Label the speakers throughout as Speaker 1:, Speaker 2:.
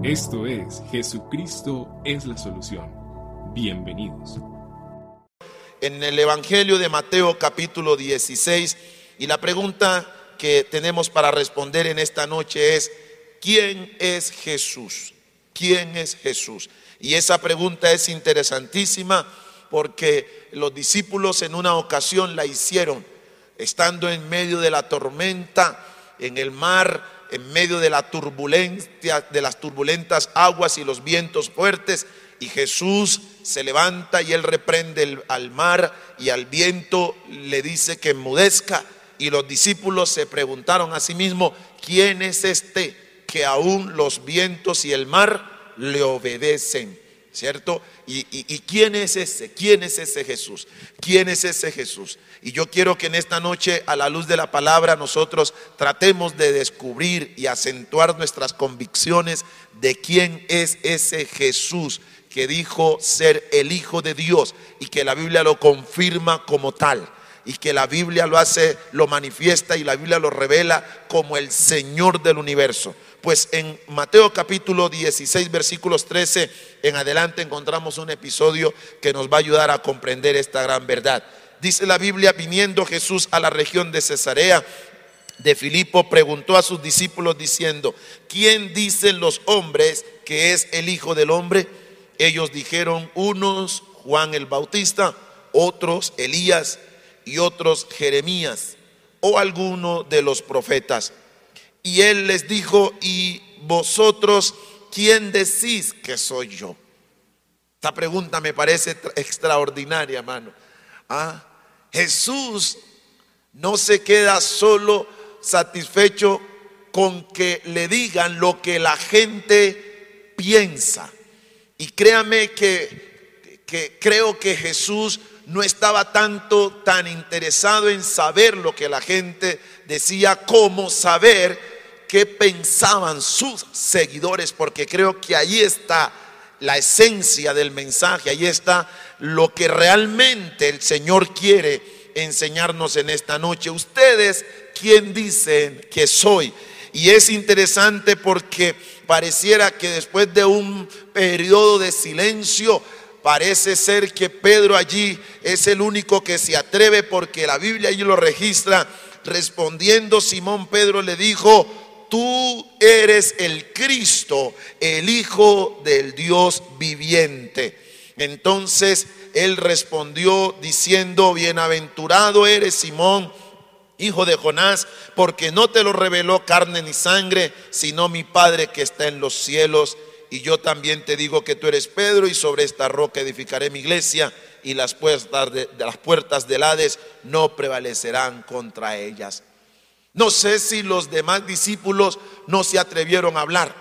Speaker 1: Esto es Jesucristo es la solución. Bienvenidos.
Speaker 2: En el Evangelio de Mateo capítulo 16 y la pregunta que tenemos para responder en esta noche es, ¿quién es Jesús? ¿Quién es Jesús? Y esa pregunta es interesantísima porque los discípulos en una ocasión la hicieron, estando en medio de la tormenta, en el mar, en medio de la de las turbulentas aguas y los vientos fuertes, y Jesús se levanta y él reprende al mar y al viento le dice que enmudezca. Y los discípulos se preguntaron a sí mismos, ¿quién es este que aún los vientos y el mar le obedecen? ¿Cierto? ¿Y, quién es ese? ¿Quién es ese Jesús? ¿Quién es ese Jesús? Y yo quiero que en esta noche, a la luz de la palabra, nosotros tratemos de descubrir y acentuar nuestras convicciones de quién es ese Jesús que dijo ser el Hijo de Dios y que la Biblia lo confirma como tal y que la Biblia lo hace, lo manifiesta y la Biblia lo revela como el Señor del universo. Pues en Mateo capítulo 16 versículos 13 en adelante encontramos un episodio que nos va a ayudar a comprender esta gran verdad. Dice la Biblia, viniendo Jesús a la región de Cesarea de Filipo, preguntó a sus discípulos diciendo, ¿quién dicen los hombres que es el Hijo del Hombre? Ellos dijeron, unos Juan el Bautista, otros Elías y otros Jeremías o alguno de los profetas. Y él les dijo, ¿y vosotros quién decís que soy yo? Esta pregunta me parece extraordinaria, hermano. ¿Ah? Jesús no se queda solo satisfecho con que le digan lo que la gente piensa. Y créame que, que, creo que Jesús no estaba tanto tan interesado en saber lo que la gente decía como saber qué pensaban sus seguidores, porque creo que allí está la esencia del mensaje, ahí está lo que realmente el Señor quiere enseñarnos en esta noche. Ustedes, ¿quién dicen que soy? Y es interesante porque pareciera que después de un periodo de silencio, parece ser que Pedro allí es el único que se atreve porque la Biblia allí lo registra. Respondiendo Simón Pedro le dijo, tú eres el Cristo, el Hijo del Dios viviente. Entonces él respondió diciendo, bienaventurado eres Simón, hijo de Jonás, porque no te lo reveló carne ni sangre, sino mi Padre que está en los cielos. Y yo también te digo que tú eres Pedro y sobre esta roca edificaré mi iglesia y las puertas, de, las puertas del Hades no prevalecerán contra ellas. No sé si los demás discípulos no se atrevieron a hablar.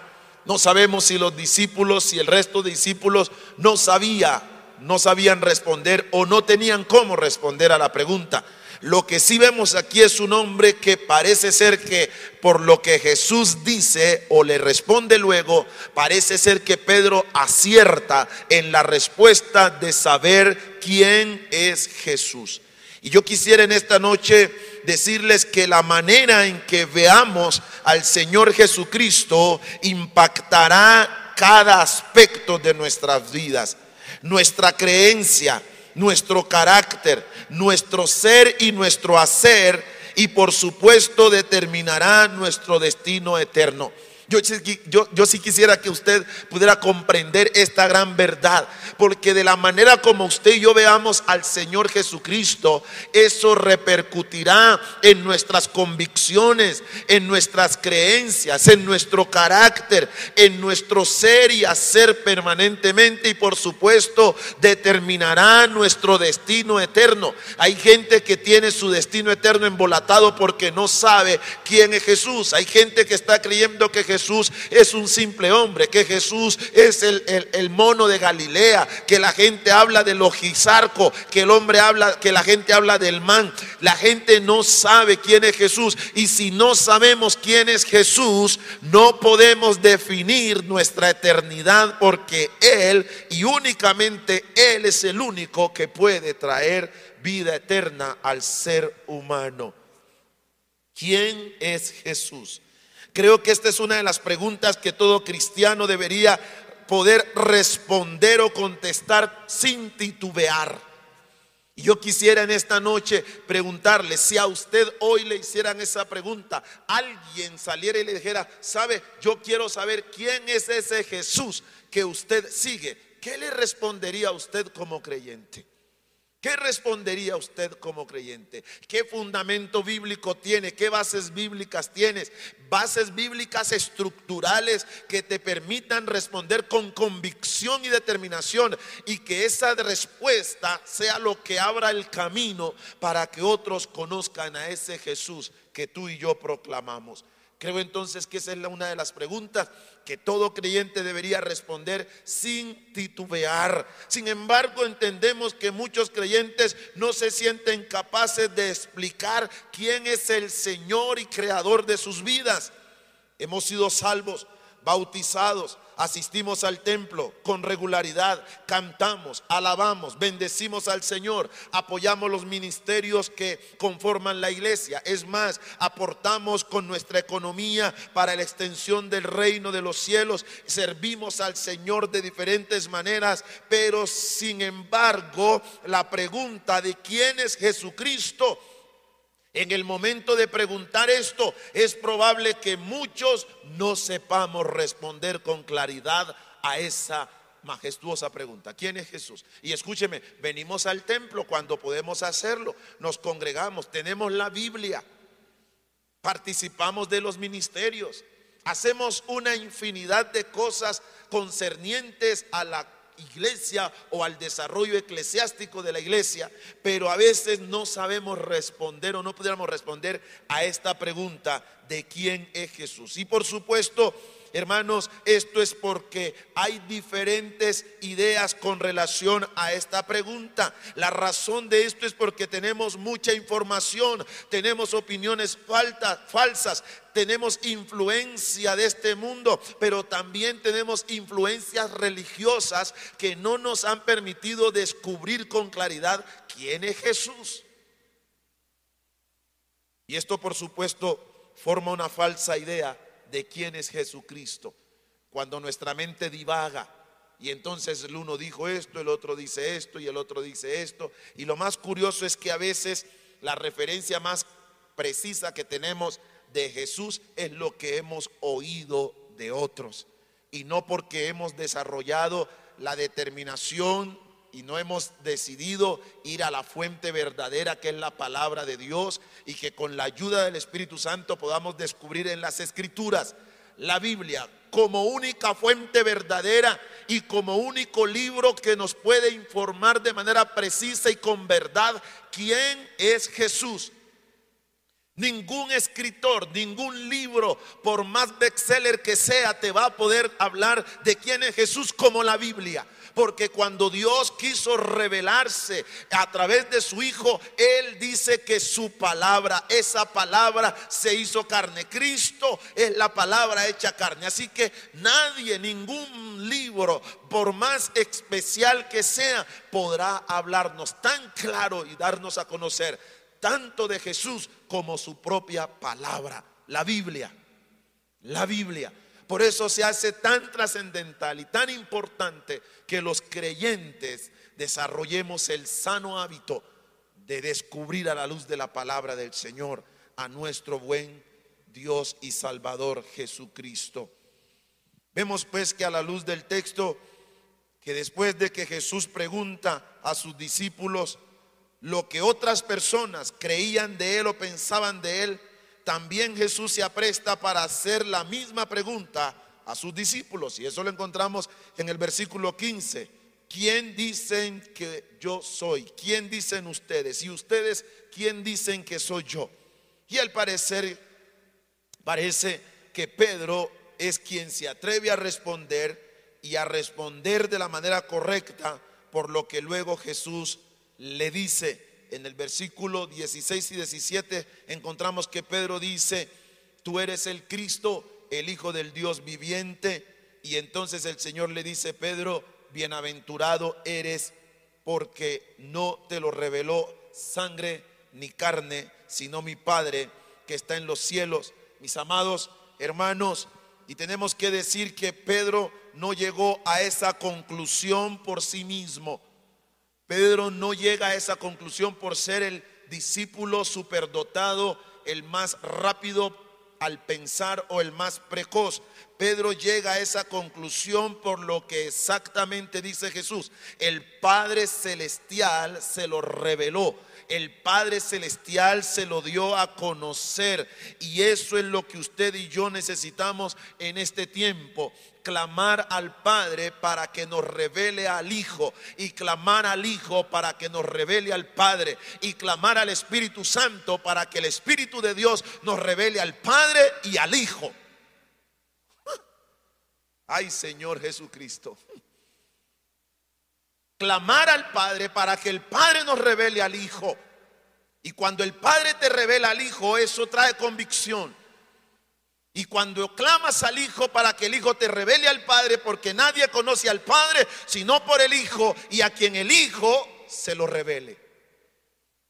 Speaker 2: No sabemos si los discípulos, y el resto de discípulos no sabía, no sabían responder o no tenían cómo responder a la pregunta. Lo que sí vemos aquí es un hombre que parece ser que por lo que Jesús dice o le responde luego, parece ser que Pedro acierta en la respuesta de saber quién es Jesús. Y yo quisiera en esta noche decirles que la manera en que veamos al Señor Jesucristo impactará cada aspecto de nuestras vidas, nuestra creencia, nuestro carácter, nuestro ser y nuestro hacer y por supuesto determinará nuestro destino eterno. Yo, yo, sí quisiera que usted pudiera comprender esta gran verdad, porque de la manera como usted y yo veamos al Señor Jesucristo, eso repercutirá en nuestras convicciones, en nuestras creencias, en nuestro carácter, en nuestro ser y hacer permanentemente y por supuesto determinará nuestro destino eterno. Hay gente que tiene su destino eterno embolatado porque no sabe quién es Jesús. Hay gente que está creyendo que Jesús Jesús es un simple hombre, que Jesús es el, mono de Galilea, que la gente habla del ojizarco, que el hombre habla, que la gente habla del man. La gente no sabe quién es Jesús y si no sabemos quién es Jesús, no podemos definir nuestra eternidad porque Él y únicamente Él es el único que puede traer vida eterna al ser humano. ¿Quién es Jesús? Creo que esta es una de las preguntas que todo cristiano debería poder responder o contestar sin titubear. Y yo quisiera en esta noche preguntarle, si a usted hoy le hicieran esa pregunta, alguien saliera y le dijera, sabe, yo quiero saber quién es ese Jesús que usted sigue, ¿qué le respondería a usted como creyente? ¿Qué respondería usted como creyente? ¿Qué fundamento bíblico tiene? ¿Qué bases bíblicas tienes? Bases bíblicas estructurales que te permitan responder con convicción y determinación y que esa respuesta sea lo que abra el camino para que otros conozcan a ese Jesús que tú y yo proclamamos. Creo entonces que esa es una de las preguntas que todo creyente debería responder sin titubear. Sin embargo, entendemos que muchos creyentes no se sienten capaces de explicar quién es el Señor y creador de sus vidas. Hemos sido salvos, bautizados, asistimos al templo con regularidad, cantamos, alabamos, bendecimos al Señor, apoyamos los ministerios que conforman la iglesia. Es más, aportamos con nuestra economía para la extensión del reino de los cielos, servimos al Señor de diferentes maneras, pero sin embargo, la pregunta de quién es Jesucristo en el momento de preguntar esto, es probable que muchos no sepamos responder con claridad a esa majestuosa pregunta. ¿Quién es Jesús? Y escúcheme, venimos al templo cuando podemos hacerlo, nos congregamos, tenemos la Biblia, participamos de los ministerios, hacemos una infinidad de cosas concernientes a la iglesia o al desarrollo eclesiástico de la iglesia, pero a veces no sabemos responder o no pudiéramos responder a esta pregunta de quién es Jesús. Y por supuesto, Hermanos, esto es porque hay diferentes ideas con relación a esta pregunta. La razón de esto es porque tenemos mucha información, tenemos opiniones falsas, tenemos influencia de este mundo, pero también tenemos influencias religiosas que no nos han permitido descubrir con claridad quién es Jesús. Y esto, por supuesto, forma una falsa idea de quién es Jesucristo. Cuando nuestra mente divaga y entonces el uno dijo esto, el otro dice esto y el otro dice esto. Y lo más curioso es que a veces la referencia más precisa que tenemos de Jesús es lo que hemos oído de otros. Y no porque hemos desarrollado la determinación y no hemos decidido ir a la fuente verdadera que es la palabra de Dios y que con la ayuda del Espíritu Santo podamos descubrir en las escrituras la Biblia como única fuente verdadera y como único libro que nos puede informar de manera precisa y con verdad quién es Jesús. Ningún escritor, ningún libro, por más bestseller que sea, te va a poder hablar de quién es Jesús como la Biblia. Porque cuando Dios quiso revelarse a través de su Hijo, Él dice que su palabra, esa palabra se hizo carne. Cristo es la palabra hecha carne. Así que nadie, ningún libro, por más especial que sea, podrá hablarnos tan claro y darnos a conocer tanto de Jesús como su propia palabra, la Biblia. La Biblia. Por eso se hace tan trascendental y tan importante que los creyentes desarrollemos el sano hábito de descubrir a la luz de la palabra del Señor a nuestro buen Dios y Salvador Jesucristo. Vemos pues que a la luz del texto, que después de que Jesús pregunta a sus discípulos lo que otras personas creían de él o pensaban de él, también Jesús se apresta para hacer la misma pregunta a sus discípulos. Y eso lo encontramos en el versículo 15. ¿Quién dicen que yo soy? ¿Quién dicen ustedes? Y ustedes, ¿quién dicen que soy yo? Y al parecer, parece que Pedro es quien se atreve a responder y a responder de la manera correcta por lo que luego Jesús le dice en el versículo 16 y 17 encontramos que Pedro dice, tú eres el Cristo, el Hijo del Dios viviente. Y entonces el Señor le dice, Pedro, bienaventurado eres porque no te lo reveló sangre ni carne, sino mi Padre que está en los cielos. Mis amados, hermanos, y tenemos que decir que Pedro no llegó a esa conclusión por sí mismo. Pedro no llega a esa conclusión por ser el discípulo superdotado, el más rápido al pensar o el más precoz. Pedro llega a esa conclusión por lo que exactamente dice Jesús. El Padre Celestial se lo reveló. El Padre Celestial se lo dio a conocer. Y eso es lo que usted y yo necesitamos en este tiempo clamar al Padre para que nos revele al Hijo y clamar al Hijo para que nos revele al Padre y clamar al Espíritu Santo para que el Espíritu de Dios nos revele al Padre y al Hijo. Ay Señor Jesucristo. Clamar al Padre para que el Padre nos revele al Hijo. Y cuando el Padre te revela al Hijo, eso trae convicción. Y cuando clamas al Hijo para que el Hijo te revele al Padre, porque nadie conoce al Padre sino por el Hijo y a quien el Hijo se lo revele.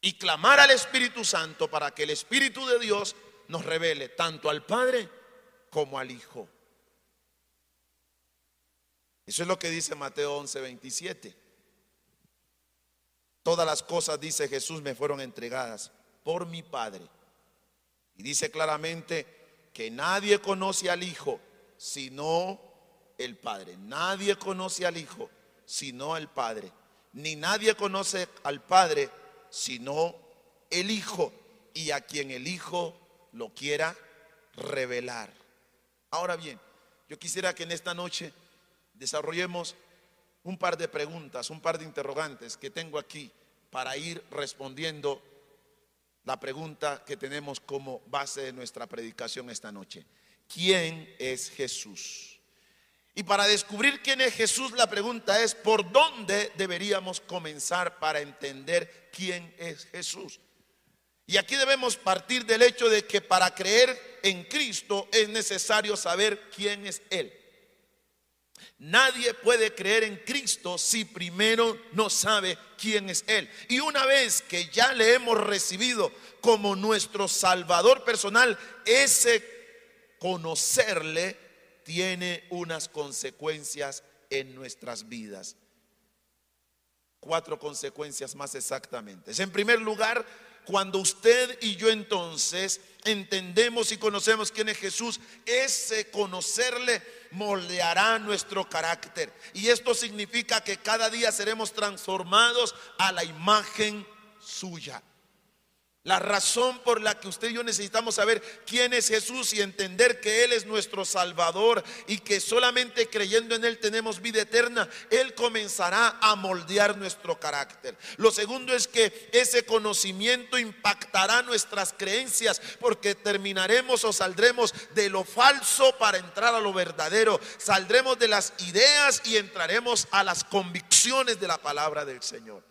Speaker 2: Y clamar al Espíritu Santo para que el Espíritu de Dios nos revele tanto al Padre como al Hijo. Eso es lo que dice Mateo 11, 27. Todas las cosas, dice Jesús, me fueron entregadas por mi Padre. Y dice claramente, que nadie conoce al Hijo sino el Padre. Nadie conoce al Hijo sino el Padre. Ni nadie conoce al Padre sino el Hijo y a quien el Hijo lo quiera revelar. Ahora bien, yo quisiera que en esta noche desarrollemos un par de preguntas, un par de interrogantes que tengo aquí para ir respondiendo la pregunta que tenemos como base de nuestra predicación esta noche. ¿Quién es Jesús? Y para descubrir quién es Jesús, la pregunta es, ¿por dónde deberíamos comenzar para entender quién es Jesús? Y aquí debemos partir del hecho de que para creer en Cristo es necesario saber quién es Él. Nadie puede creer en Cristo si primero no sabe quién es Él. Y una vez que ya le hemos recibido como nuestro Salvador personal, ese conocerle tiene unas consecuencias en nuestras vidas. Cuatro consecuencias más exactamente. En primer lugar, cuando usted y yo entonces entendemos y conocemos quién es Jesús, ese conocerle moldeará nuestro carácter. Y esto significa que cada día seremos transformados a la imagen suya. La razón por la que usted y yo necesitamos saber quién es Jesús y entender que Él es nuestro Salvador y que solamente creyendo en Él tenemos vida eterna, Él comenzará a moldear nuestro carácter. Lo segundo es que ese conocimiento impactará nuestras creencias porque terminaremos o saldremos de lo falso para entrar a lo verdadero. Saldremos de las ideas y entraremos a las convicciones de la palabra del Señor.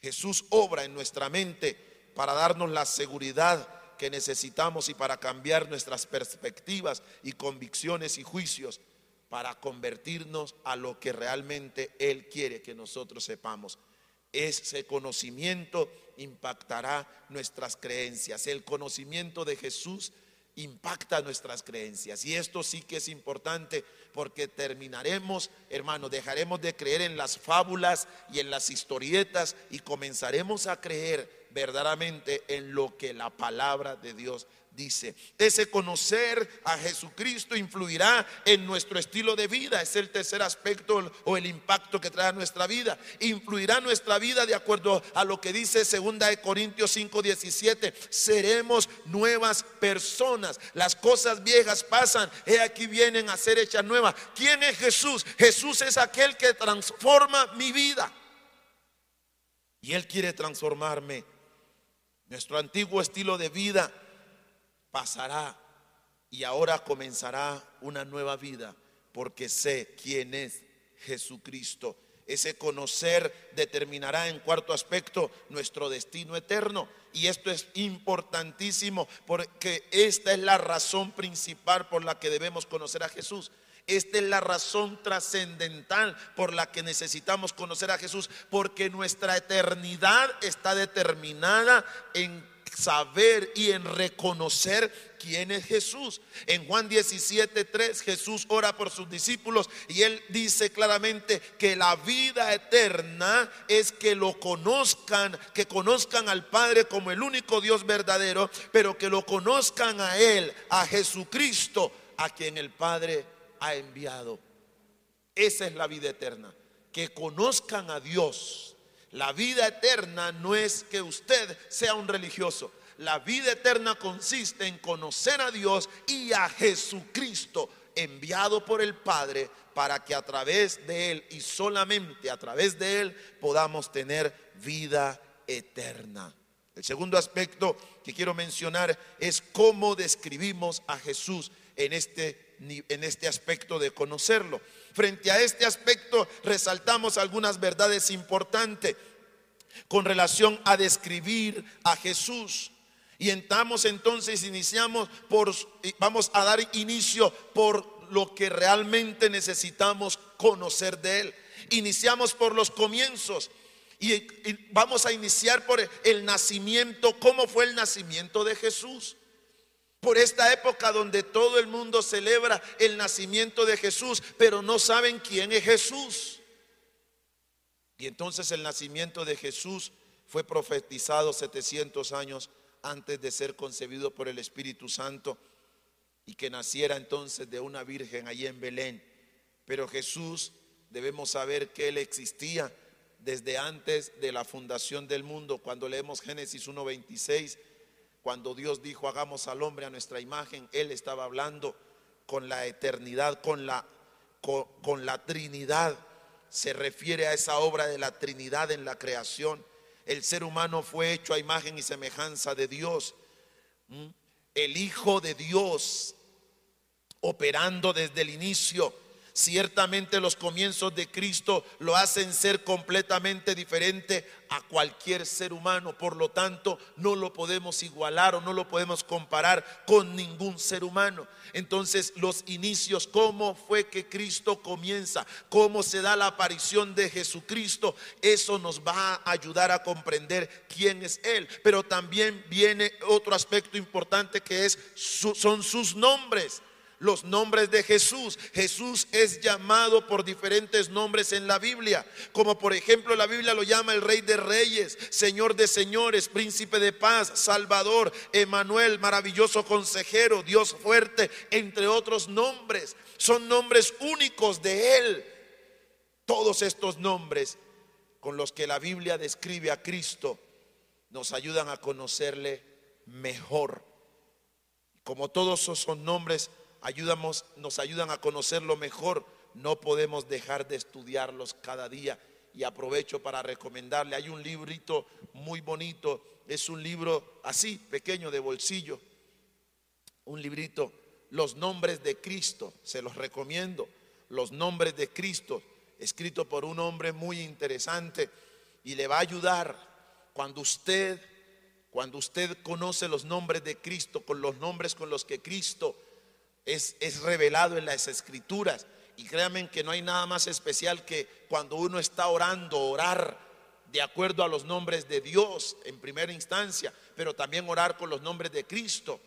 Speaker 2: Jesús obra en nuestra mente para darnos la seguridad que necesitamos y para cambiar nuestras perspectivas y convicciones y juicios para convertirnos a lo que realmente Él quiere que nosotros sepamos. Ese conocimiento impactará nuestras creencias. El conocimiento de Jesús impacta nuestras creencias. Y esto sí que es importante porque terminaremos, hermano, dejaremos de creer en las fábulas y en las historietas y comenzaremos a creer verdaderamente en lo que la palabra de Dios dice. Ese conocer a Jesucristo influirá en nuestro estilo de vida. Es el tercer aspecto o el impacto que trae a nuestra vida. Influirá nuestra vida de acuerdo a lo que dice 2 de Corintios 5:17. Seremos nuevas personas. Las cosas viejas pasan. He aquí vienen a ser hechas nuevas. ¿Quién es Jesús? Jesús es aquel que transforma mi vida. Y Él quiere transformarme nuestro antiguo estilo de vida pasará y ahora comenzará una nueva vida porque sé quién es Jesucristo. Ese conocer determinará en cuarto aspecto nuestro destino eterno. Y esto es importantísimo porque esta es la razón principal por la que debemos conocer a Jesús. Esta es la razón trascendental por la que necesitamos conocer a Jesús, porque nuestra eternidad está determinada en saber y en reconocer quién es Jesús. En Juan 17, 3 Jesús ora por sus discípulos y él dice claramente que la vida eterna es que lo conozcan, que conozcan al Padre como el único Dios verdadero, pero que lo conozcan a Él, a Jesucristo, a quien el Padre ha enviado. Esa es la vida eterna, que conozcan a Dios la vida eterna no es que usted sea un religioso. La vida eterna consiste en conocer a Dios y a Jesucristo enviado por el Padre para que a través de Él y solamente a través de Él podamos tener vida eterna. El segundo aspecto que quiero mencionar es cómo describimos a Jesús en este, en este aspecto de conocerlo. Frente a este aspecto resaltamos algunas verdades importantes con relación a describir a Jesús. Y entramos entonces, iniciamos por, vamos a dar inicio por lo que realmente necesitamos conocer de Él. Iniciamos por los comienzos. Y, vamos a iniciar por el nacimiento, cómo fue el nacimiento de Jesús. Por esta época donde todo el mundo celebra el nacimiento de Jesús, pero no saben quién es Jesús. Y entonces el nacimiento de Jesús fue profetizado 700 años antes de ser concebido por el Espíritu Santo y que naciera entonces de una virgen allí en Belén. Pero Jesús debemos saber que Él existía desde antes de la fundación del mundo. Cuando leemos Génesis 1.26, cuando Dios dijo hagamos al hombre a nuestra imagen, Él estaba hablando con la eternidad, con la, con, la Trinidad. Se refiere a esa obra de la Trinidad en la creación. El ser humano fue hecho a imagen y semejanza de Dios. ¿Mm? El Hijo de Dios operando desde el inicio Ciertamente los comienzos de Cristo lo hacen ser completamente diferente a cualquier ser humano. Por lo tanto, no lo podemos igualar o no lo podemos comparar con ningún ser humano. Entonces, los inicios, cómo fue que Cristo comienza, cómo se da la aparición de Jesucristo, eso nos va a ayudar a comprender quién es Él. Pero también viene otro aspecto importante que es son sus nombres los nombres de Jesús. Jesús es llamado por diferentes nombres en la Biblia, como por ejemplo la Biblia lo llama el Rey de Reyes, Señor de Señores, Príncipe de Paz, Salvador, Emanuel, maravilloso consejero, Dios fuerte, entre otros nombres. Son nombres únicos de Él. Todos estos nombres con los que la Biblia describe a Cristo nos ayudan a conocerle mejor. Como todos esos son nombres ayudamos, nos ayudan a conocerlo mejor, no podemos dejar de estudiarlos cada día. Y aprovecho para recomendarle, hay un librito muy bonito, es un libro así, pequeño de bolsillo, un librito, Los nombres de Cristo, se los recomiendo, Los nombres de Cristo, escrito por un hombre muy interesante y le va a ayudar cuando usted, cuando usted conoce los nombres de Cristo, con los nombres con los que Cristo es, revelado en las escrituras. Y créanme que no hay nada más especial que cuando uno está orando, orar de acuerdo a los nombres de Dios en primera instancia, pero también orar con los nombres de Cristo.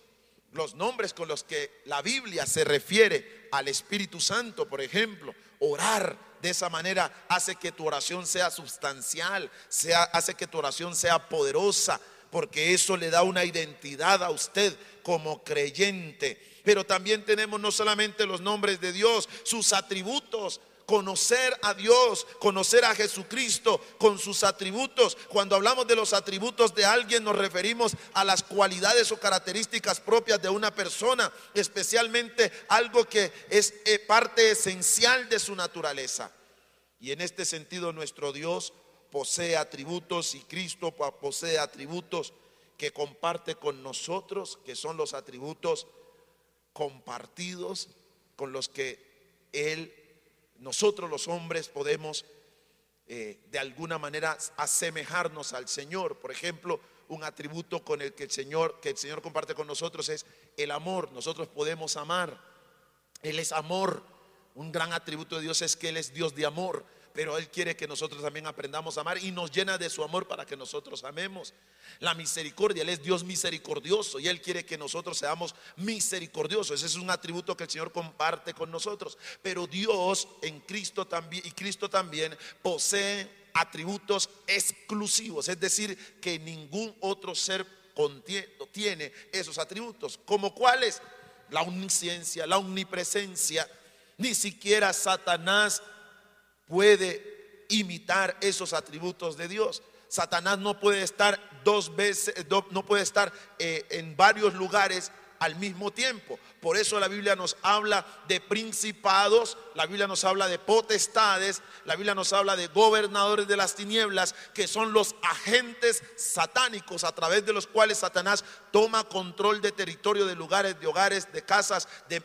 Speaker 2: Los nombres con los que la Biblia se refiere al Espíritu Santo, por ejemplo, orar de esa manera hace que tu oración sea sustancial, sea, hace que tu oración sea poderosa, porque eso le da una identidad a usted como creyente pero también tenemos no solamente los nombres de Dios, sus atributos. Conocer a Dios, conocer a Jesucristo con sus atributos. Cuando hablamos de los atributos de alguien nos referimos a las cualidades o características propias de una persona, especialmente algo que es eh, parte esencial de su naturaleza. Y en este sentido nuestro Dios posee atributos y Cristo posee atributos que comparte con nosotros, que son los atributos compartidos con los que Él, nosotros los hombres podemos eh, de alguna manera asemejarnos al Señor. Por ejemplo, un atributo con el que el Señor, que el Señor comparte con nosotros es el amor. Nosotros podemos amar. Él es amor. Un gran atributo de Dios es que Él es Dios de amor. Pero Él quiere que nosotros también aprendamos a amar y nos llena de su amor para que nosotros amemos. La misericordia, Él es Dios misericordioso y Él quiere que nosotros seamos misericordiosos. Ese es un atributo que el Señor comparte con nosotros. Pero Dios en Cristo también y Cristo también posee atributos exclusivos, es decir, que ningún otro ser tiene esos atributos. ¿Como cuáles? La omnisciencia, la omnipresencia. Ni siquiera Satanás puede imitar esos atributos de Dios. Satanás no puede estar dos veces, no puede estar eh, en varios lugares al mismo tiempo. Por eso la Biblia nos habla de principados, la Biblia nos habla de potestades, la Biblia nos habla de gobernadores de las tinieblas, que son los agentes satánicos a través de los cuales Satanás toma control de territorio, de lugares, de hogares, de casas, de,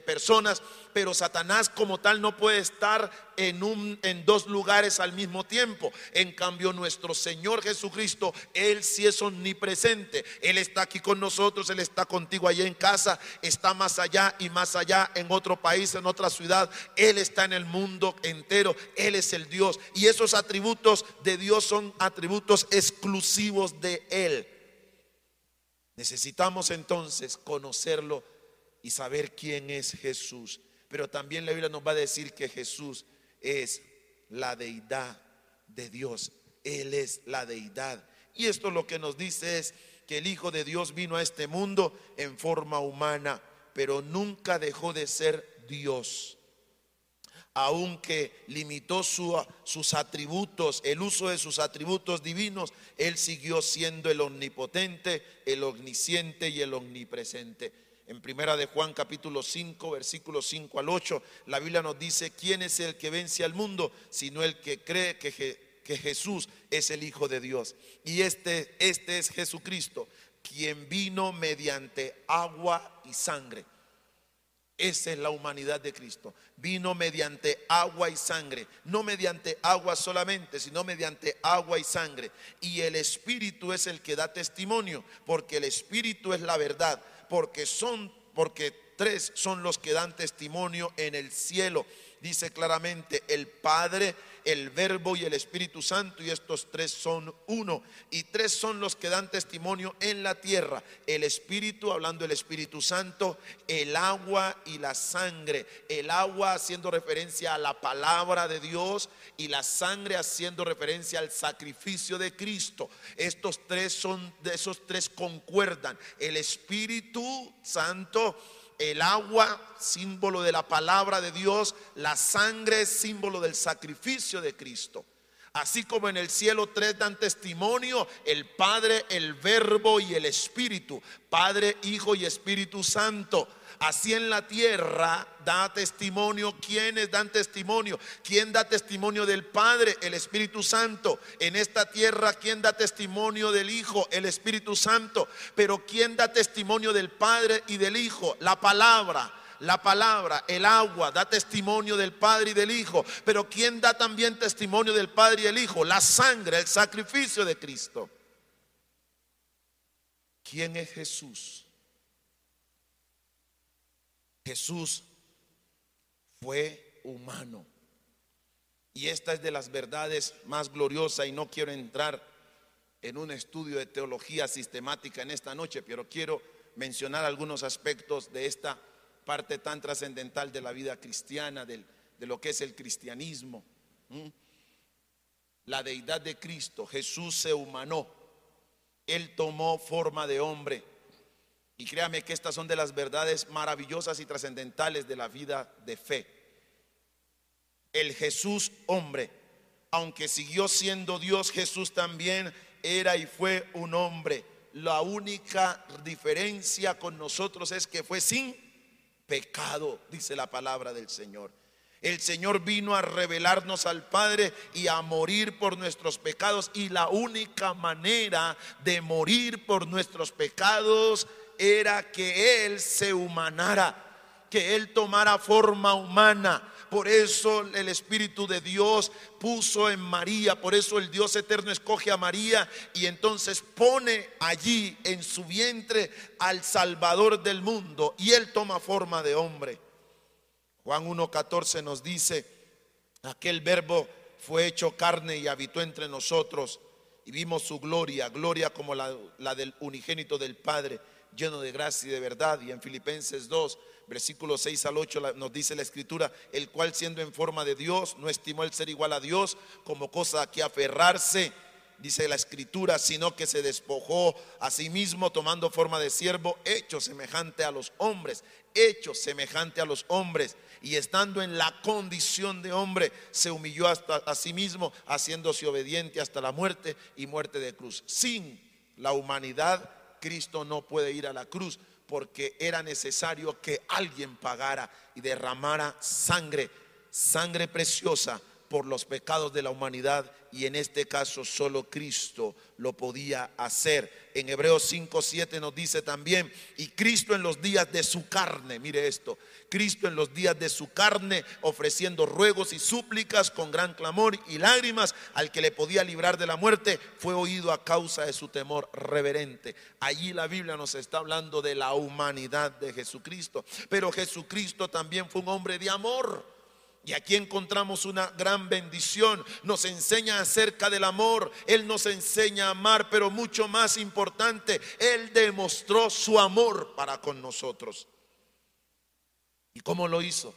Speaker 2: personas. Pero Satanás como tal no puede estar en, un, en dos lugares al mismo tiempo. En cambio, nuestro Señor Jesucristo, Él sí es omnipresente. Él está aquí con nosotros, Él está contigo allá en casa, está más allá y más allá en otro país, en otra ciudad. Él está en el mundo entero. Él es el Dios. Y esos atributos de Dios son atributos exclusivos de Él. Necesitamos entonces conocerlo y saber quién es Jesús. Pero también la Biblia nos va a decir que Jesús es la deidad de Dios. Él es la deidad. Y esto lo que nos dice es que el Hijo de Dios vino a este mundo en forma humana, pero nunca dejó de ser Dios. Aunque limitó sus atributos, el uso de sus atributos divinos, Él siguió siendo el omnipotente, el omnisciente y el omnipresente. En primera de Juan capítulo 5, versículos 5 al 8, la Biblia nos dice, ¿quién es el que vence al mundo? Sino el que cree que, que Jesús es el Hijo de Dios. Y este, este es Jesucristo, quien vino mediante agua y sangre. Esa es la humanidad de Cristo. Vino mediante agua y sangre. No mediante agua solamente, sino mediante agua y sangre. Y el Espíritu es el que da testimonio, porque el Espíritu es la verdad porque son, porque tres son los que dan testimonio en el cielo. Dice claramente el Padre, el Verbo y el Espíritu Santo, y estos tres son uno. Y tres son los que dan testimonio en la tierra. El Espíritu, hablando del Espíritu Santo, el agua y la sangre. El agua haciendo referencia a la palabra de Dios y la sangre haciendo referencia al sacrificio de Cristo. Estos tres son, de esos tres concuerdan. El Espíritu Santo el agua, símbolo de la palabra de Dios, la sangre, símbolo del sacrificio de Cristo. Así como en el cielo tres dan testimonio, el Padre, el Verbo y el Espíritu, Padre, Hijo y Espíritu Santo. Así en la tierra da testimonio. ¿Quiénes dan testimonio? ¿Quién da testimonio del Padre? El Espíritu Santo. En esta tierra, ¿quién da testimonio del Hijo? El Espíritu Santo. Pero ¿quién da testimonio del Padre y del Hijo? La palabra. La palabra, el agua, da testimonio del Padre y del Hijo. Pero ¿quién da también testimonio del Padre y del Hijo? La sangre, el sacrificio de Cristo. ¿Quién es Jesús? Jesús fue humano. Y esta es de las verdades más gloriosas y no quiero entrar en un estudio de teología sistemática en esta noche, pero quiero mencionar algunos aspectos de esta parte tan trascendental de la vida cristiana, de lo que es el cristianismo. La deidad de Cristo, Jesús se humanó, Él tomó forma de hombre y créame que estas son de las verdades maravillosas y trascendentales de la vida de fe. El Jesús hombre, aunque siguió siendo Dios, Jesús también era y fue un hombre. La única diferencia con nosotros es que fue sin pecado, dice la palabra del Señor. El Señor vino a revelarnos al Padre y a morir por nuestros pecados. Y la única manera de morir por nuestros pecados era que Él se humanara, que Él tomara forma humana. Por eso el Espíritu de Dios puso en María, por eso el Dios eterno escoge a María y entonces pone allí en su vientre al Salvador del mundo y Él toma forma de hombre. Juan 1.14 nos dice, aquel verbo fue hecho carne y habitó entre nosotros y vimos su gloria, gloria como la, la del unigénito del Padre, lleno de gracia y de verdad. Y en Filipenses 2, versículos 6 al 8 nos dice la escritura, el cual siendo en forma de Dios, no estimó el ser igual a Dios como cosa a que aferrarse dice la escritura, sino que se despojó a sí mismo tomando forma de siervo, hecho semejante a los hombres, hecho semejante a los hombres, y estando en la condición de hombre, se humilló hasta a sí mismo, haciéndose obediente hasta la muerte y muerte de cruz. Sin la humanidad, Cristo no puede ir a la cruz, porque era necesario que alguien pagara y derramara sangre, sangre preciosa por los pecados de la humanidad y en este caso solo Cristo lo podía hacer. En Hebreos 5, 7 nos dice también, y Cristo en los días de su carne, mire esto, Cristo en los días de su carne ofreciendo ruegos y súplicas con gran clamor y lágrimas al que le podía librar de la muerte, fue oído a causa de su temor reverente. Allí la Biblia nos está hablando de la humanidad de Jesucristo, pero Jesucristo también fue un hombre de amor. Y aquí encontramos una gran bendición. Nos enseña acerca del amor. Él nos enseña a amar, pero mucho más importante, Él demostró su amor para con nosotros. ¿Y cómo lo hizo?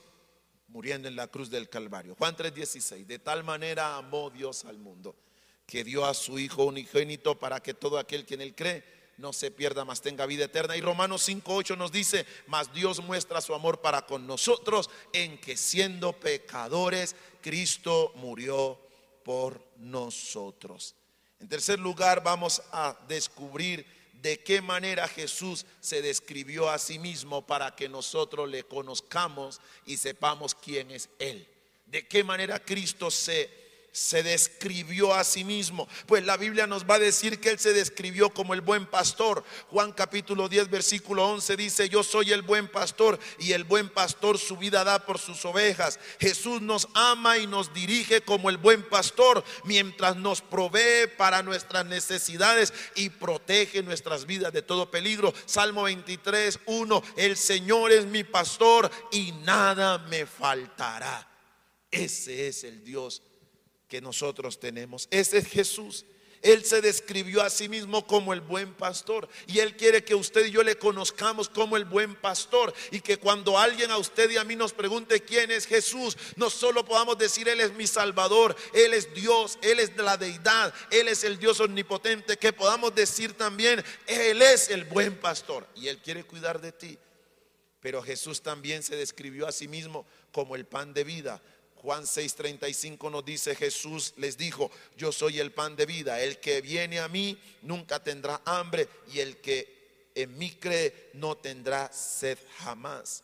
Speaker 2: Muriendo en la cruz del Calvario. Juan 3:16. De tal manera amó Dios al mundo que dio a su Hijo unigénito para que todo aquel que en él cree no se pierda, más tenga vida eterna. Y Romanos 5.8 nos dice, mas Dios muestra su amor para con nosotros en que siendo pecadores, Cristo murió por nosotros. En tercer lugar, vamos a descubrir de qué manera Jesús se describió a sí mismo para que nosotros le conozcamos y sepamos quién es Él. De qué manera Cristo se se describió a sí mismo. Pues la Biblia nos va a decir que Él se describió como el buen pastor. Juan capítulo 10, versículo 11 dice, yo soy el buen pastor y el buen pastor su vida da por sus ovejas. Jesús nos ama y nos dirige como el buen pastor mientras nos provee para nuestras necesidades y protege nuestras vidas de todo peligro. Salmo 23, 1, el Señor es mi pastor y nada me faltará. Ese es el Dios que nosotros tenemos. Ese es Jesús. Él se describió a sí mismo como el buen pastor. Y Él quiere que usted y yo le conozcamos como el buen pastor. Y que cuando alguien a usted y a mí nos pregunte quién es Jesús, no solo podamos decir Él es mi Salvador, Él es Dios, Él es la deidad, Él es el Dios omnipotente, que podamos decir también, Él es el buen pastor. Y Él quiere cuidar de ti. Pero Jesús también se describió a sí mismo como el pan de vida Juan 6:35 nos dice, Jesús les dijo, yo soy el pan de vida, el que viene a mí nunca tendrá hambre y el que en mí cree no tendrá sed jamás.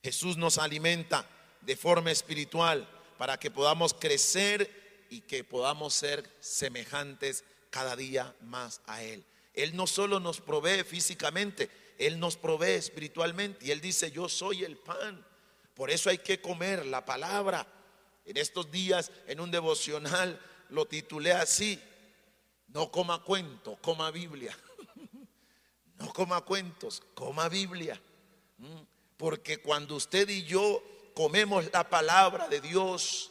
Speaker 2: Jesús nos alimenta de forma espiritual para que podamos crecer y que podamos ser semejantes cada día más a Él. Él no solo nos provee físicamente, Él nos provee espiritualmente y Él dice, yo soy el pan. Por eso hay que comer la palabra. En estos días, en un devocional, lo titulé así. No coma cuento, coma Biblia. No coma cuentos, coma Biblia. Mm. Porque cuando usted y yo comemos la palabra de Dios,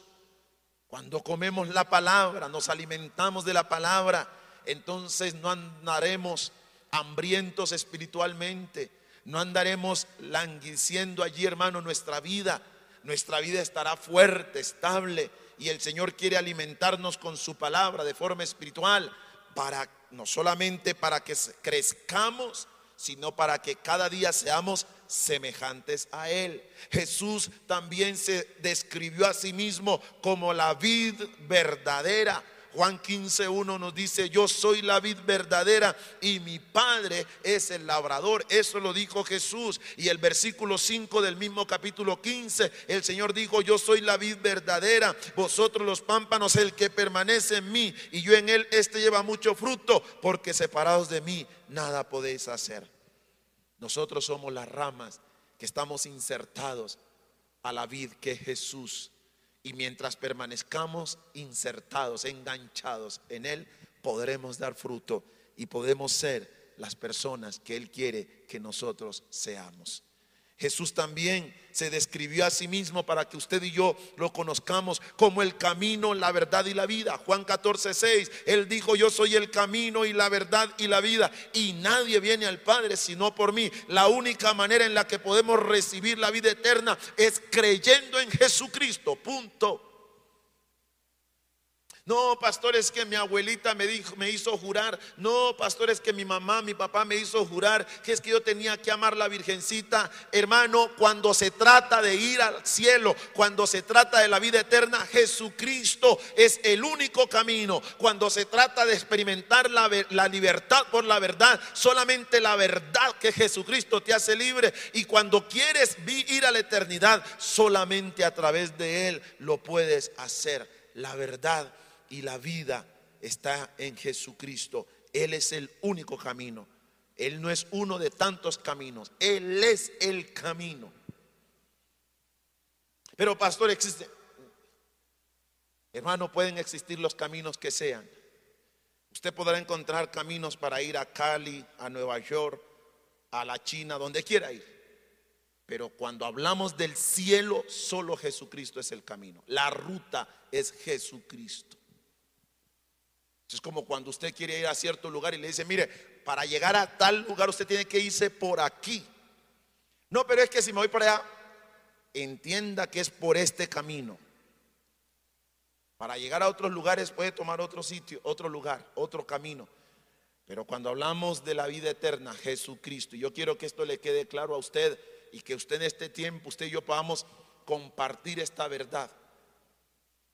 Speaker 2: cuando comemos la palabra, nos alimentamos de la palabra, entonces no andaremos hambrientos espiritualmente no andaremos languiciendo allí, hermano, nuestra vida. Nuestra vida estará fuerte, estable. Y el Señor quiere alimentarnos con su palabra de forma espiritual para no solamente para que crezcamos, sino para que cada día seamos semejantes a Él. Jesús también se describió a sí mismo como la vid verdadera. Juan 15.1 nos dice, yo soy la vid verdadera y mi Padre es el labrador. Eso lo dijo Jesús. Y el versículo 5 del mismo capítulo 15, el Señor dijo, yo soy la vid verdadera, vosotros los pámpanos, el que permanece en mí y yo en él, este lleva mucho fruto, porque separados de mí nada podéis hacer. Nosotros somos las ramas que estamos insertados a la vid que es Jesús. Y mientras permanezcamos insertados, enganchados en Él, podremos dar fruto y podemos ser las personas que Él quiere que nosotros seamos. Jesús también se describió a sí mismo para que usted y yo lo conozcamos como el camino, la verdad y la vida. Juan 14, 6, él dijo, yo soy el camino y la verdad y la vida. Y nadie viene al Padre sino por mí. La única manera en la que podemos recibir la vida eterna es creyendo en Jesucristo. Punto. No, pastor, es que mi abuelita me dijo, me hizo jurar. No, pastor, es que mi mamá, mi papá me hizo jurar que es que yo tenía que amar la virgencita. Hermano, cuando se trata de ir al cielo, cuando se trata de la vida eterna, Jesucristo es el único camino. Cuando se trata de experimentar la, la libertad por la verdad, solamente la verdad que Jesucristo te hace libre. Y cuando quieres ir a la eternidad, solamente a través de Él lo puedes hacer. La verdad y la vida está en Jesucristo. Él es el único camino. Él no es uno de tantos caminos. Él es el camino. Pero pastor, existe. Hermano, pueden existir los caminos que sean. Usted podrá encontrar caminos para ir a Cali, a Nueva York, a la China, donde quiera ir. Pero cuando hablamos del cielo, solo Jesucristo es el camino. La ruta es Jesucristo. Es como cuando usted quiere ir a cierto lugar y le dice, mire, para llegar a tal lugar usted tiene que irse por aquí. No, pero es que si me voy para allá, entienda que es por este camino. Para llegar a otros lugares puede tomar otro sitio, otro lugar, otro camino. Pero cuando hablamos de la vida eterna, Jesucristo, y yo quiero que esto le quede claro a usted y que usted en este tiempo, usted y yo podamos compartir esta verdad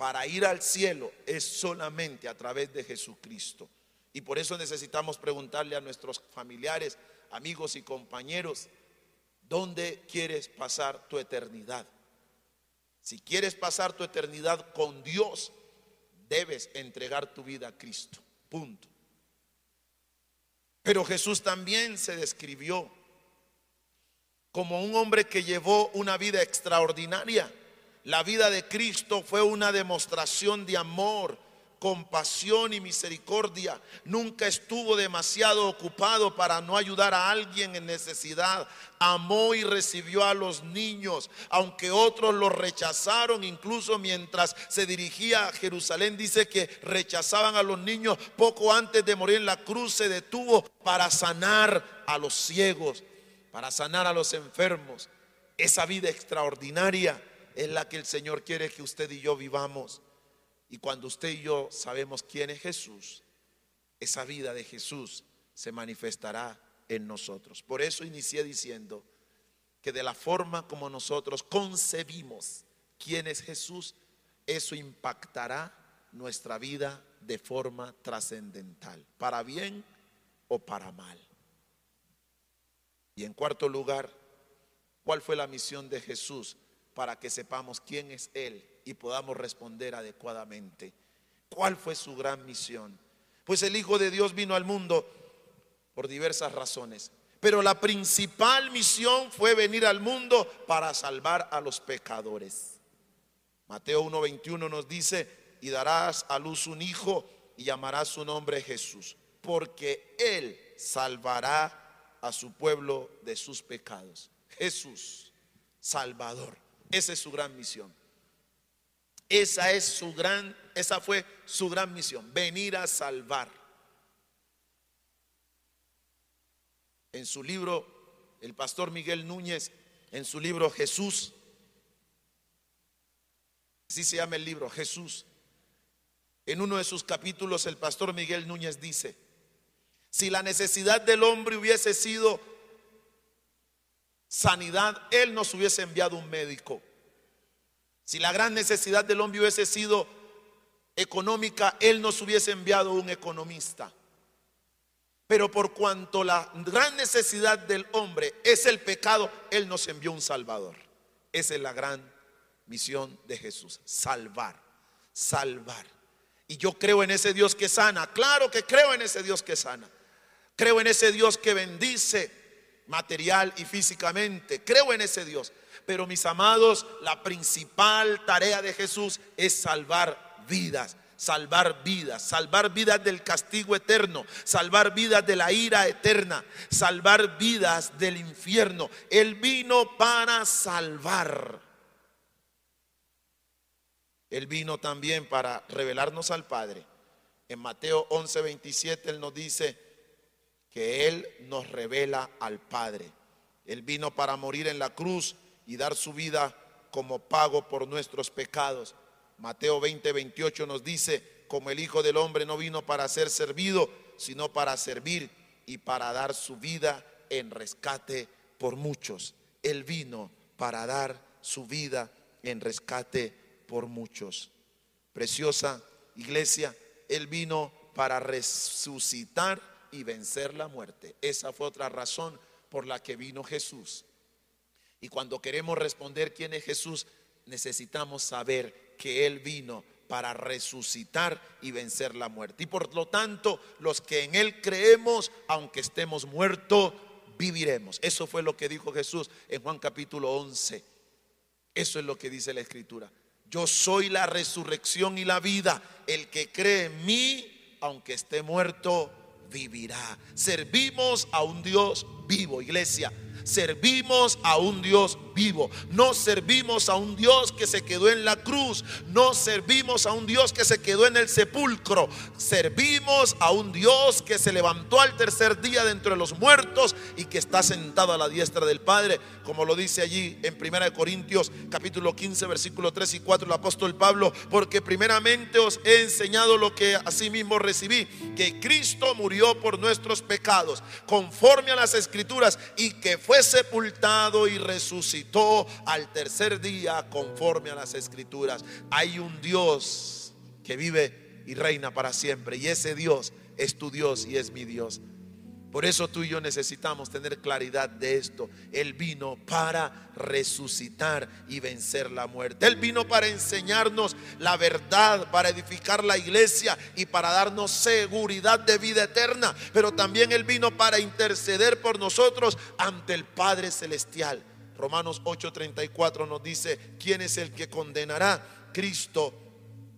Speaker 2: para ir al cielo es solamente a través de Jesucristo. Y por eso necesitamos preguntarle a nuestros familiares, amigos y compañeros, ¿dónde quieres pasar tu eternidad? Si quieres pasar tu eternidad con Dios, debes entregar tu vida a Cristo. Punto. Pero Jesús también se describió como un hombre que llevó una vida extraordinaria. La vida de Cristo fue una demostración de amor, compasión y misericordia. Nunca estuvo demasiado ocupado para no ayudar a alguien en necesidad. Amó y recibió a los niños, aunque otros lo rechazaron, incluso mientras se dirigía a Jerusalén, dice que rechazaban a los niños. Poco antes de morir en la cruz se detuvo para sanar a los ciegos, para sanar a los enfermos. Esa vida extraordinaria es la que el Señor quiere que usted y yo vivamos. Y cuando usted y yo sabemos quién es Jesús, esa vida de Jesús se manifestará en nosotros. Por eso inicié diciendo que de la forma como nosotros concebimos quién es Jesús, eso impactará nuestra vida de forma trascendental, para bien o para mal. Y en cuarto lugar, ¿cuál fue la misión de Jesús? Para que sepamos quién es Él y podamos responder adecuadamente. ¿Cuál fue su gran misión? Pues el Hijo de Dios vino al mundo por diversas razones. Pero la principal misión fue venir al mundo para salvar a los pecadores. Mateo 1:21 nos dice, y darás a luz un hijo y llamarás su nombre Jesús, porque él salvará a su pueblo de sus pecados. Jesús, Salvador. Esa es su gran misión. Esa es su gran, esa fue su gran misión, venir a salvar. En su libro, el pastor Miguel Núñez, en su libro Jesús, así se llama el libro, Jesús. En uno de sus capítulos el pastor Miguel Núñez dice, si la necesidad del hombre hubiese sido sanidad, Él nos hubiese enviado un médico. Si la gran necesidad del hombre hubiese sido económica, Él nos hubiese enviado un economista. Pero por cuanto la gran necesidad del hombre es el pecado, Él nos envió un Salvador. Esa es la gran misión de Jesús, salvar, salvar. Y yo creo en ese Dios que sana, claro que creo en ese Dios que sana. Creo en ese Dios que bendice, material y físicamente. Creo en ese Dios. Pero mis amados, la principal tarea de Jesús es salvar vidas, salvar vidas, salvar vidas del castigo eterno, salvar vidas de la ira eterna, salvar vidas del infierno. Él vino para salvar. Él vino también para revelarnos al Padre. En Mateo 11, 27 Él nos dice que Él nos revela al Padre. Él vino para morir en la cruz y dar su vida como pago por nuestros pecados. Mateo 20, 28 nos dice, como el Hijo del Hombre no vino para ser servido, sino para servir y para dar su vida en rescate por muchos. Él vino para dar su vida en rescate por muchos. Preciosa iglesia, Él vino para resucitar y vencer la muerte. Esa fue otra razón por la que vino Jesús. Y cuando queremos responder quién es Jesús, necesitamos saber que Él vino para resucitar y vencer la muerte. Y por lo tanto, los que en Él creemos, aunque estemos muertos, viviremos. Eso fue lo que dijo Jesús en Juan capítulo 11. Eso es lo que dice la Escritura. Yo soy la resurrección y la vida. El que cree en mí, aunque esté muerto, vivirá. Servimos a un Dios vivo, iglesia. Servimos a un Dios vivo. No servimos a un Dios que se quedó en la cruz. No servimos a un Dios que se quedó en el sepulcro. Servimos a un Dios que se levantó al tercer día de entre los muertos y que está sentado a la diestra del Padre, como lo dice allí en 1 Corintios capítulo 15 versículo 3 y 4 el apóstol Pablo, porque primeramente os he enseñado lo que asimismo recibí, que Cristo murió por nuestros pecados, conforme a las escrituras, y que fue sepultado y resucitó al tercer día conforme a las escrituras. Hay un Dios que vive y reina para siempre y ese Dios es tu Dios y es mi Dios. Por eso tú y yo necesitamos tener claridad de esto. Él vino para resucitar y vencer la muerte. Él vino para enseñarnos la verdad, para edificar la iglesia y para darnos seguridad de vida eterna. Pero también Él vino para interceder por nosotros ante el Padre Celestial. Romanos 8:34 nos dice, ¿quién es el que condenará? Cristo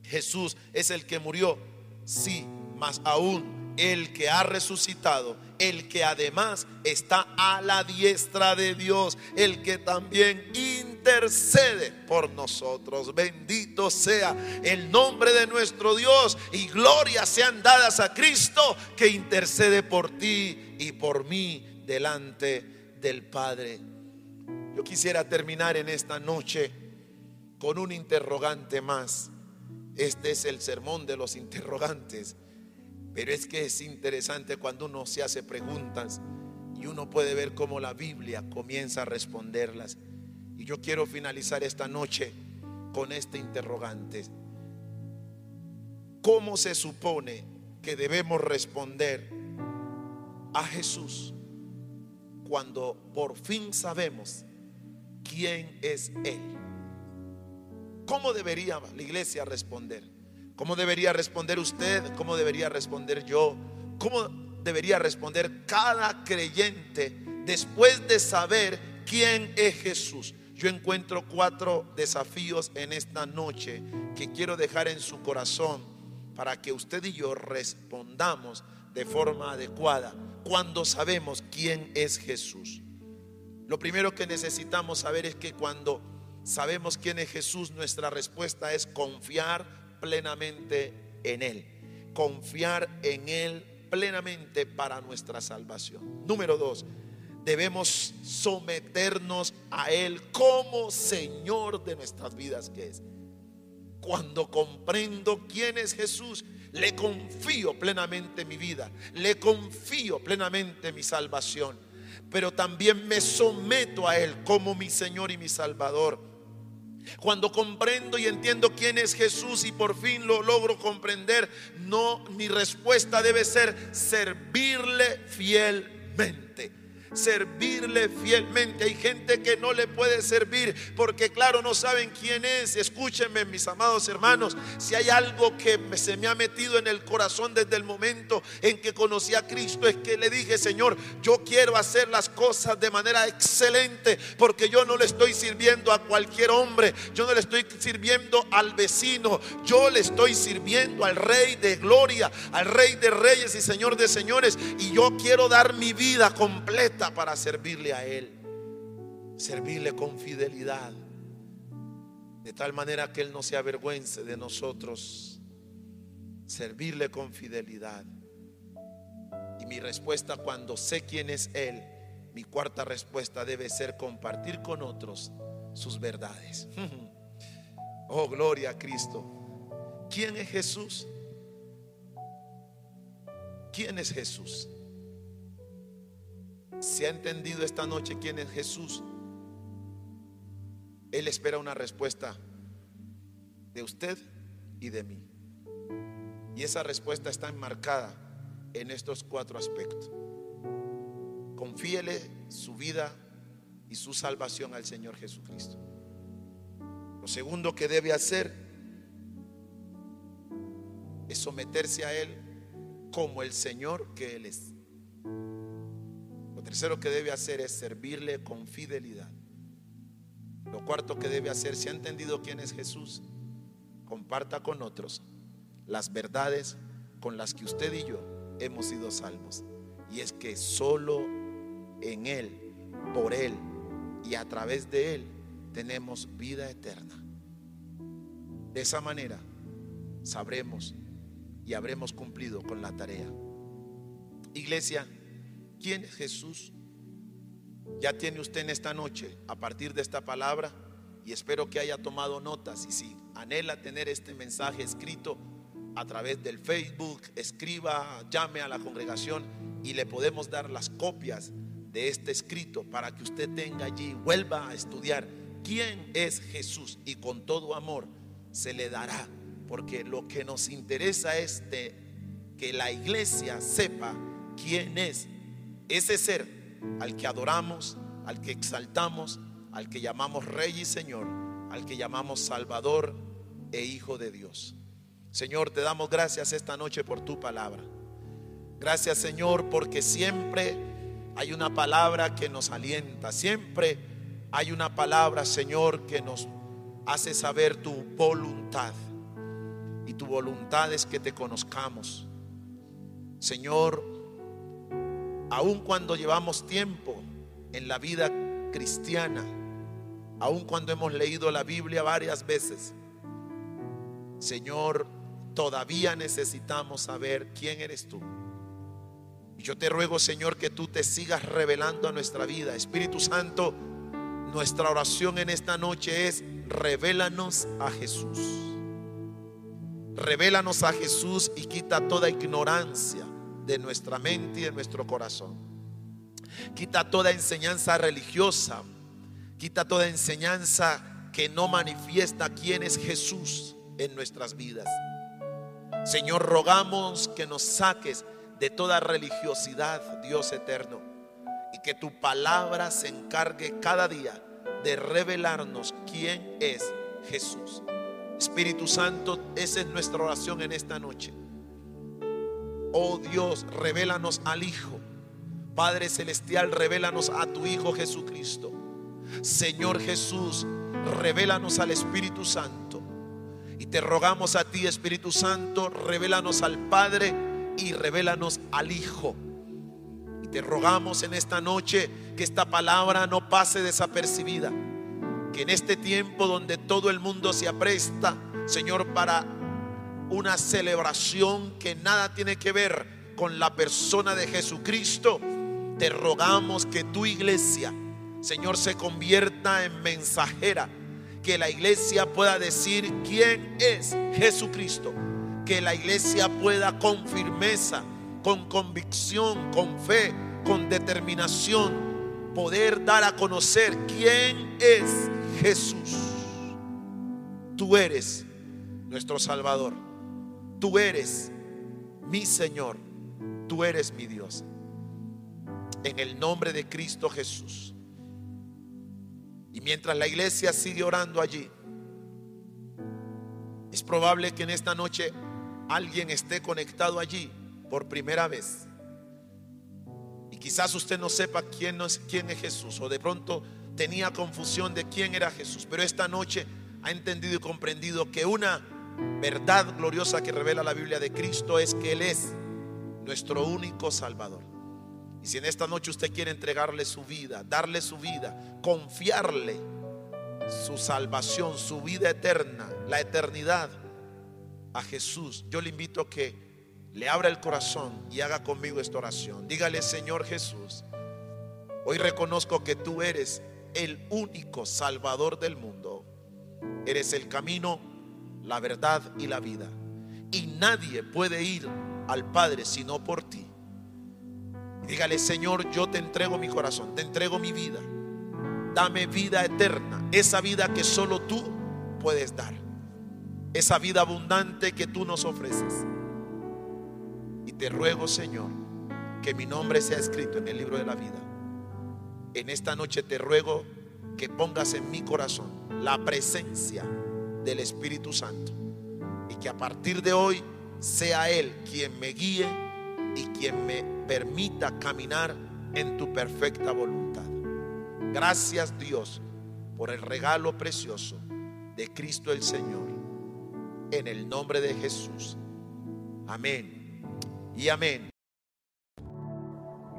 Speaker 2: Jesús es el que murió. Sí, más aún el que ha resucitado, el que además está a la diestra de Dios, el que también intercede por nosotros. Bendito sea el nombre de nuestro Dios y gloria sean dadas a Cristo que intercede por ti y por mí delante del Padre. Yo quisiera terminar en esta noche con un interrogante más. Este es el sermón de los interrogantes. Pero es que es interesante cuando uno se hace preguntas y uno puede ver cómo la Biblia comienza a responderlas. Y yo quiero finalizar esta noche con este interrogante. ¿Cómo se supone que debemos responder a Jesús cuando por fin sabemos quién es Él? ¿Cómo debería la iglesia responder? ¿Cómo debería responder usted? ¿Cómo debería responder yo? ¿Cómo debería responder cada creyente después de saber quién es Jesús? Yo encuentro cuatro desafíos en esta noche que quiero dejar en su corazón para que usted y yo respondamos de forma adecuada cuando sabemos quién es Jesús. Lo primero que necesitamos saber es que cuando sabemos quién es Jesús, nuestra respuesta es confiar plenamente en Él. Confiar en Él plenamente para nuestra salvación. Número dos, debemos someternos a Él como Señor de nuestras vidas que es. Cuando comprendo quién es Jesús, le confío plenamente mi vida, le confío plenamente mi salvación, pero también me someto a Él como mi Señor y mi Salvador cuando comprendo y entiendo quién es Jesús y por fin lo logro comprender, no mi respuesta debe ser servirle fielmente. Servirle fielmente. Hay gente que no le puede servir porque claro, no saben quién es. Escúchenme, mis amados hermanos, si hay algo que se me ha metido en el corazón desde el momento en que conocí a Cristo es que le dije, Señor, yo quiero hacer las cosas de manera excelente porque yo no le estoy sirviendo a cualquier hombre, yo no le estoy sirviendo al vecino, yo le estoy sirviendo al Rey de Gloria, al Rey de Reyes y Señor de Señores y yo quiero dar mi vida completa para servirle a Él, servirle con fidelidad, de tal manera que Él no se avergüence de nosotros, servirle con fidelidad. Y mi respuesta cuando sé quién es Él, mi cuarta respuesta debe ser compartir con otros sus verdades. Oh, gloria a Cristo. ¿Quién es Jesús? ¿Quién es Jesús? Si ha entendido esta noche quién es Jesús, Él espera una respuesta de usted y de mí. Y esa respuesta está enmarcada en estos cuatro aspectos. Confíele su vida y su salvación al Señor Jesucristo. Lo segundo que debe hacer es someterse a Él como el Señor que Él es tercero que debe hacer es servirle con fidelidad. Lo cuarto que debe hacer, si ha entendido quién es Jesús, comparta con otros las verdades con las que usted y yo hemos sido salvos. Y es que solo en Él, por Él y a través de Él tenemos vida eterna. De esa manera sabremos y habremos cumplido con la tarea. Iglesia, ¿Quién es Jesús? Ya tiene usted en esta noche, a partir de esta palabra, y espero que haya tomado notas. Y si anhela tener este mensaje escrito a través del Facebook, escriba, llame a la congregación y le podemos dar las copias de este escrito para que usted tenga allí, vuelva a estudiar quién es Jesús y con todo amor se le dará, porque lo que nos interesa es de que la iglesia sepa quién es ese ser al que adoramos, al que exaltamos, al que llamamos Rey y Señor, al que llamamos Salvador e Hijo de Dios. Señor, te damos gracias esta noche por tu palabra. Gracias Señor porque siempre hay una palabra que nos alienta, siempre hay una palabra Señor que nos hace saber tu voluntad. Y tu voluntad es que te conozcamos. Señor, aun cuando llevamos tiempo en la vida cristiana, aun cuando hemos leído la Biblia varias veces, Señor, todavía necesitamos saber quién eres tú. Yo te ruego, Señor, que tú te sigas revelando a nuestra vida. Espíritu Santo, nuestra oración en esta noche es, revélanos a Jesús. Revélanos a Jesús y quita toda ignorancia de nuestra mente y de nuestro corazón. Quita toda enseñanza religiosa, quita toda enseñanza que no manifiesta quién es Jesús en nuestras vidas. Señor, rogamos que nos saques de toda religiosidad, Dios eterno, y que tu palabra se encargue cada día de revelarnos quién es Jesús. Espíritu Santo, esa es nuestra oración en esta noche. Oh Dios, revélanos al Hijo. Padre Celestial, revélanos a tu Hijo Jesucristo. Señor Jesús, revélanos al Espíritu Santo. Y te rogamos a ti, Espíritu Santo, revélanos al Padre y revélanos al Hijo. Y te rogamos en esta noche que esta palabra no pase desapercibida. Que en este tiempo donde todo el mundo se apresta, Señor, para una celebración que nada tiene que ver con la persona de Jesucristo, te rogamos que tu iglesia, Señor, se convierta en mensajera, que la iglesia pueda decir quién es Jesucristo, que la iglesia pueda con firmeza, con convicción, con fe, con determinación, poder dar a conocer quién es Jesús. Tú eres nuestro Salvador. Tú eres mi Señor, tú eres mi Dios. en el nombre de Cristo Jesús. Y mientras la iglesia sigue orando allí, es probable que en esta noche alguien esté conectado allí por primera vez. Y quizás usted no sepa quién es, quién es Jesús o de pronto tenía confusión de quién era Jesús, pero esta noche ha entendido y comprendido que una verdad gloriosa que revela la Biblia de Cristo es que Él es nuestro único Salvador. Y si en esta noche usted quiere entregarle su vida, darle su vida, confiarle su salvación, su vida eterna, la eternidad a Jesús, yo le invito a que le abra el corazón y haga conmigo esta oración. Dígale, Señor Jesús, hoy reconozco que tú eres el único Salvador del mundo. Eres el camino, la verdad y la vida. Y nadie puede ir al Padre sino por ti. Dígale, Señor, yo te entrego mi corazón, te entrego mi vida. Dame vida eterna, esa vida que solo tú puedes dar. Esa vida abundante que tú nos ofreces. Y te ruego, Señor, que mi nombre sea escrito en el libro de la vida. En esta noche te ruego que pongas en mi corazón la presencia del Espíritu Santo. Y que a partir de hoy sea Él quien me guíe y quien me permita caminar en tu perfecta voluntad. Gracias Dios por el regalo precioso de Cristo el Señor. En el nombre de Jesús. Amén. Y amén.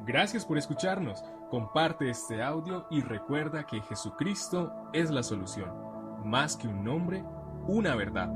Speaker 1: Gracias por escucharnos. Comparte este audio y recuerda que Jesucristo es la solución. Más que un nombre, una verdad.